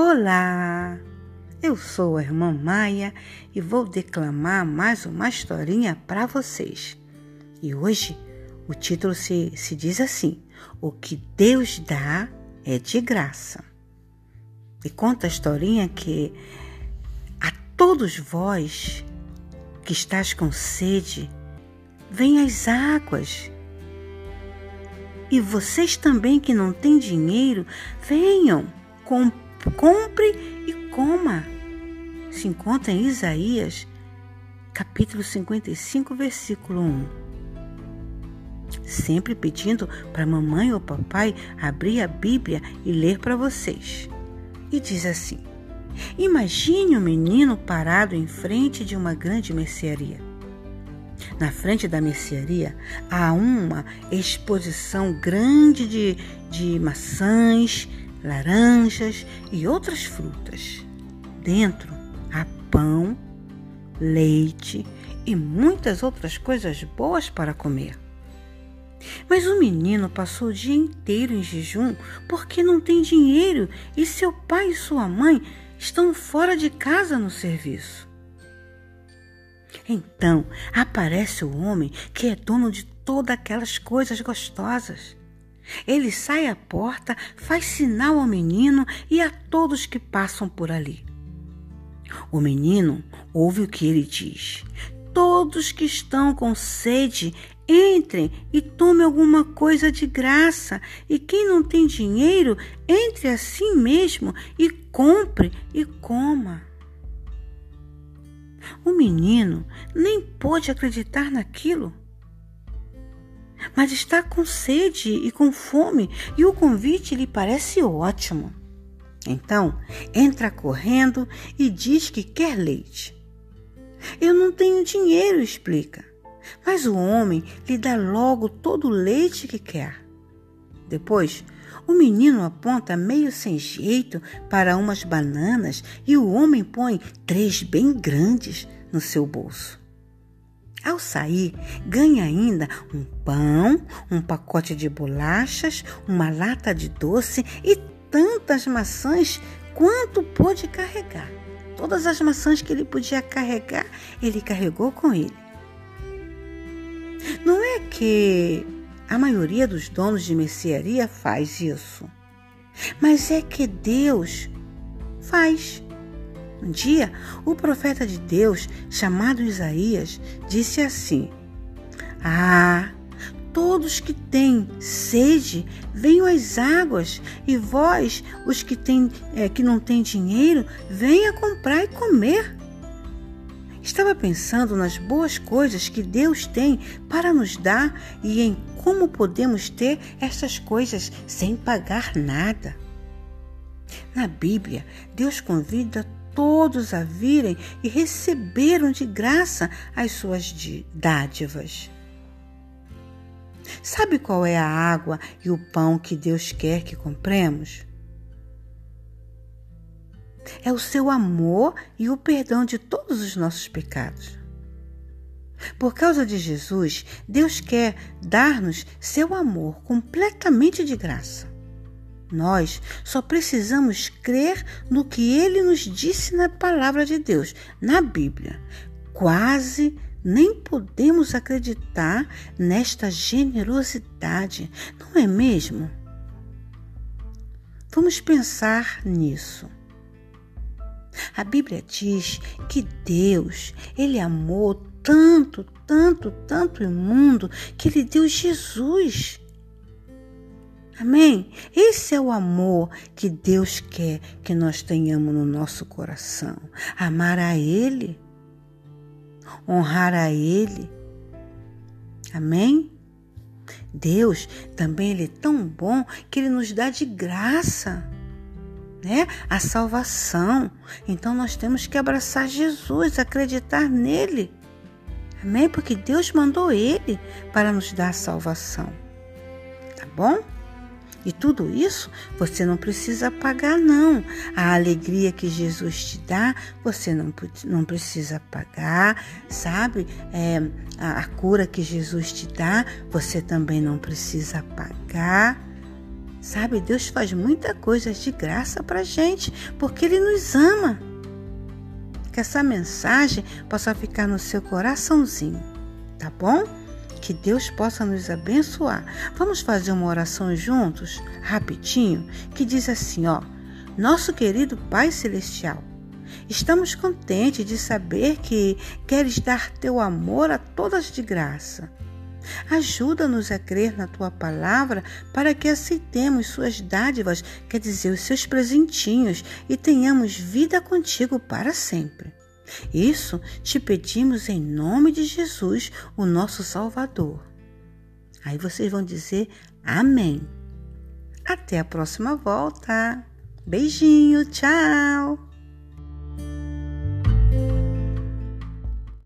Olá! Eu sou a irmã Maia e vou declamar mais uma historinha para vocês. E hoje o título se, se diz assim: O que Deus dá é de graça. E conta a historinha que a todos vós que estás com sede, vem as águas. E vocês também que não têm dinheiro, venham, compre e coma. Se encontra em Isaías, capítulo 55, versículo 1. Sempre pedindo para mamãe ou papai abrir a Bíblia e ler para vocês. E diz assim: Imagine um menino parado em frente de uma grande mercearia. Na frente da mercearia há uma exposição grande de, de maçãs, laranjas e outras frutas. Dentro há pão, leite e muitas outras coisas boas para comer. Mas o menino passou o dia inteiro em jejum porque não tem dinheiro e seu pai e sua mãe estão fora de casa no serviço. Então aparece o homem que é dono de todas aquelas coisas gostosas. Ele sai à porta, faz sinal ao menino e a todos que passam por ali. O menino ouve o que ele diz. Todos que estão com sede, entrem e tomem alguma coisa de graça. E quem não tem dinheiro, entre assim mesmo e compre e coma. O menino nem pôde acreditar naquilo. Mas está com sede e com fome e o convite lhe parece ótimo. Então, entra correndo e diz que quer leite. Eu não tenho dinheiro, explica. Mas o homem lhe dá logo todo o leite que quer. Depois, o menino aponta meio sem jeito para umas bananas e o homem põe três bem grandes no seu bolso. Ao sair, ganha ainda um pão, um pacote de bolachas, uma lata de doce e tantas maçãs quanto pôde carregar. Todas as maçãs que ele podia carregar, ele carregou com ele. Não é que a maioria dos donos de mercearia faz isso. Mas é que Deus faz. Um dia, o profeta de Deus, chamado Isaías, disse assim: Ah, todos que têm sede, venham às águas, e vós, os que, têm, é, que não têm dinheiro, venha comprar e comer. Estava pensando nas boas coisas que Deus tem para nos dar e em como podemos ter essas coisas sem pagar nada. Na Bíblia, Deus convida todos a virem e receberam de graça as suas dádivas. Sabe qual é a água e o pão que Deus quer que compremos? é o seu amor e o perdão de todos os nossos pecados. Por causa de Jesus, Deus quer dar-nos seu amor completamente de graça. Nós só precisamos crer no que ele nos disse na palavra de Deus, na Bíblia. Quase nem podemos acreditar nesta generosidade, não é mesmo? Vamos pensar nisso. A Bíblia diz que Deus, ele amou tanto, tanto, tanto o mundo que ele deu Jesus. Amém? Esse é o amor que Deus quer que nós tenhamos no nosso coração. Amar a Ele, honrar a Ele. Amém? Deus também ele é tão bom que ele nos dá de graça né? A salvação. Então nós temos que abraçar Jesus, acreditar nele. Amém? Porque Deus mandou ele para nos dar a salvação. Tá bom? E tudo isso você não precisa pagar, não. A alegria que Jesus te dá, você não, não precisa pagar, sabe? É, a, a cura que Jesus te dá, você também não precisa pagar Sabe, Deus faz muita coisa de graça para gente, porque Ele nos ama. Que essa mensagem possa ficar no seu coraçãozinho, tá bom? Que Deus possa nos abençoar. Vamos fazer uma oração juntos, rapidinho, que diz assim, ó: Nosso querido Pai celestial, estamos contentes de saber que queres dar teu amor a todas de graça. Ajuda-nos a crer na tua palavra para que aceitemos suas dádivas, quer dizer, os seus presentinhos, e tenhamos vida contigo para sempre. Isso te pedimos em nome de Jesus, o nosso Salvador. Aí vocês vão dizer amém. Até a próxima volta. Beijinho, tchau!